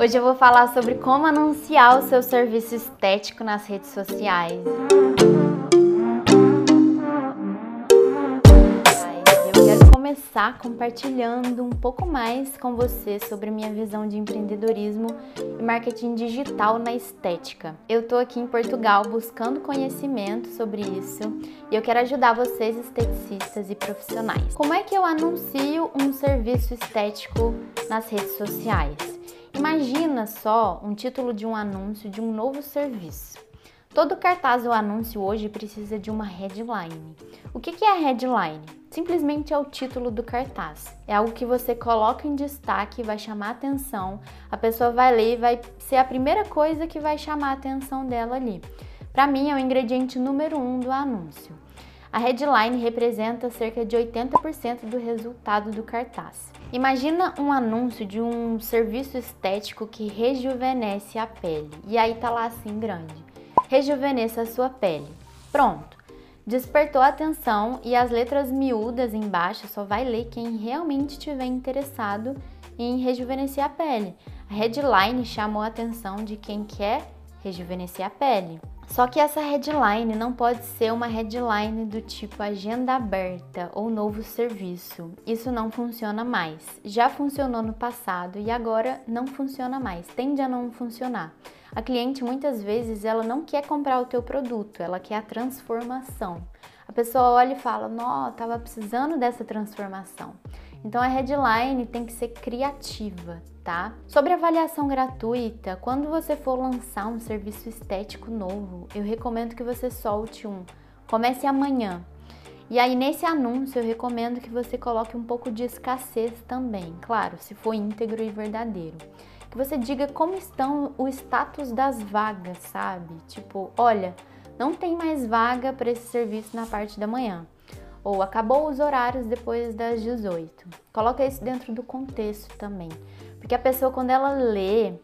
Hoje eu vou falar sobre como anunciar o seu serviço estético nas redes sociais. Eu quero começar compartilhando um pouco mais com você sobre minha visão de empreendedorismo e marketing digital na estética. Eu tô aqui em Portugal buscando conhecimento sobre isso e eu quero ajudar vocês esteticistas e profissionais. Como é que eu anuncio um serviço estético nas redes sociais? Imagina só um título de um anúncio de um novo serviço. Todo cartaz ou anúncio hoje precisa de uma headline. O que é a headline? Simplesmente é o título do cartaz. É algo que você coloca em destaque, vai chamar atenção, a pessoa vai ler e vai ser a primeira coisa que vai chamar a atenção dela ali. Para mim, é o ingrediente número um do anúncio. A headline representa cerca de 80% do resultado do cartaz. Imagina um anúncio de um serviço estético que rejuvenesce a pele. E aí tá lá assim grande. Rejuvenesça a sua pele. Pronto. Despertou a atenção e as letras miúdas embaixo só vai ler quem realmente estiver interessado em rejuvenescer a pele. A headline chamou a atenção de quem quer rejuvenescer a pele. Só que essa headline não pode ser uma headline do tipo agenda aberta ou novo serviço. Isso não funciona mais. Já funcionou no passado e agora não funciona mais. Tende a não funcionar. A cliente muitas vezes ela não quer comprar o teu produto, ela quer a transformação. A pessoa olha e fala: "Nó, tava precisando dessa transformação". Então a headline tem que ser criativa, tá? Sobre avaliação gratuita, quando você for lançar um serviço estético novo, eu recomendo que você solte um. Comece amanhã. E aí nesse anúncio eu recomendo que você coloque um pouco de escassez também, claro, se for íntegro e verdadeiro. Que você diga como estão o status das vagas, sabe? Tipo, olha, não tem mais vaga para esse serviço na parte da manhã ou acabou os horários depois das 18. Coloca isso dentro do contexto também, porque a pessoa quando ela lê,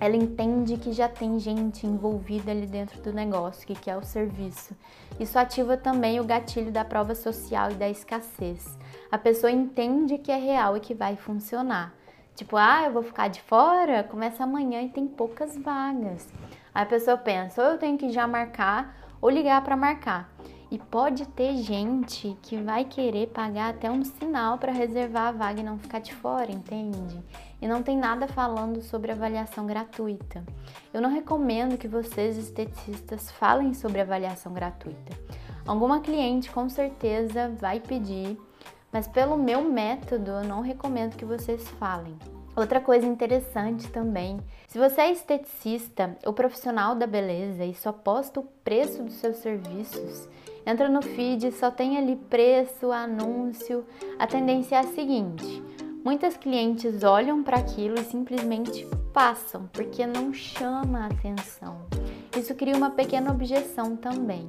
ela entende que já tem gente envolvida ali dentro do negócio, que quer o serviço. Isso ativa também o gatilho da prova social e da escassez. A pessoa entende que é real e que vai funcionar. Tipo, ah, eu vou ficar de fora? Começa amanhã e tem poucas vagas. Aí a pessoa pensa, ou eu tenho que já marcar ou ligar para marcar. E pode ter gente que vai querer pagar até um sinal para reservar a vaga e não ficar de fora, entende? E não tem nada falando sobre avaliação gratuita. Eu não recomendo que vocês, esteticistas, falem sobre avaliação gratuita. Alguma cliente com certeza vai pedir, mas pelo meu método eu não recomendo que vocês falem. Outra coisa interessante também, se você é esteticista ou profissional da beleza e só posta o preço dos seus serviços, Entra no feed, só tem ali preço, anúncio. A tendência é a seguinte: muitas clientes olham para aquilo e simplesmente passam, porque não chama a atenção. Isso cria uma pequena objeção também.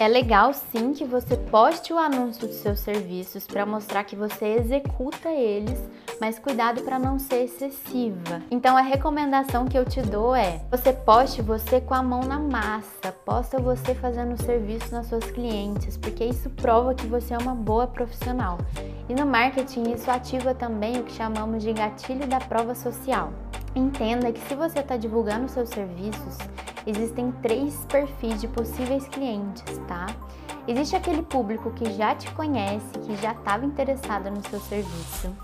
É legal sim que você poste o anúncio dos seus serviços para mostrar que você executa eles, mas cuidado para não ser excessiva. Então a recomendação que eu te dou é: você poste você com a mão na massa, posta você fazendo o serviço nas suas clientes, porque isso prova que você é uma boa profissional. E no marketing isso ativa também o que chamamos de gatilho da prova social. Entenda que se você está divulgando seus serviços, existem três perfis de possíveis clientes, tá? Existe aquele público que já te conhece, que já estava interessado no seu serviço,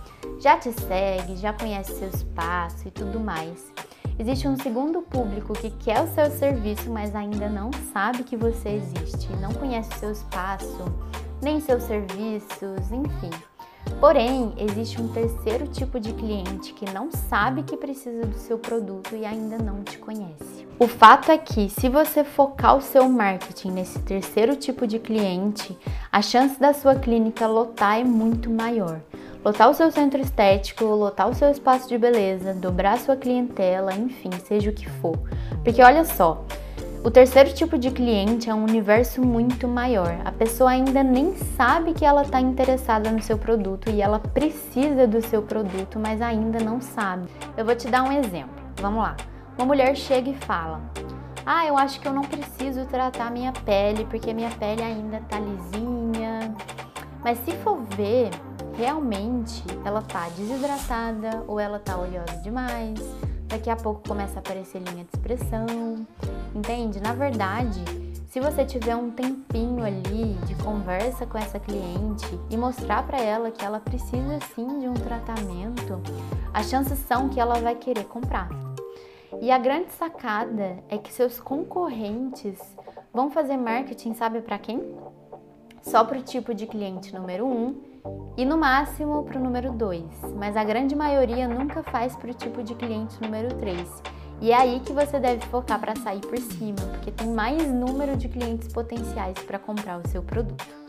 já te segue, já conhece seus passos e tudo mais. Existe um segundo público que quer o seu serviço, mas ainda não sabe que você existe, não conhece seu espaço, nem seus serviços, enfim. Porém, existe um terceiro tipo de cliente que não sabe que precisa do seu produto e ainda não te conhece. O fato é que, se você focar o seu marketing nesse terceiro tipo de cliente, a chance da sua clínica lotar é muito maior. Lotar o seu centro estético, lotar o seu espaço de beleza, dobrar sua clientela, enfim, seja o que for. Porque olha só, o terceiro tipo de cliente é um universo muito maior. A pessoa ainda nem sabe que ela está interessada no seu produto e ela precisa do seu produto, mas ainda não sabe. Eu vou te dar um exemplo. Vamos lá. Uma mulher chega e fala: Ah, eu acho que eu não preciso tratar minha pele porque minha pele ainda tá lisinha. Mas se for ver, realmente ela tá desidratada ou ela tá oleosa demais daqui a pouco começa a aparecer linha de expressão, entende? Na verdade, se você tiver um tempinho ali de conversa com essa cliente e mostrar para ela que ela precisa sim de um tratamento, as chances são que ela vai querer comprar. E a grande sacada é que seus concorrentes vão fazer marketing, sabe para quem? Só para o tipo de cliente número 1 um, e no máximo para o número 2, mas a grande maioria nunca faz para o tipo de cliente número 3. E é aí que você deve focar para sair por cima, porque tem mais número de clientes potenciais para comprar o seu produto.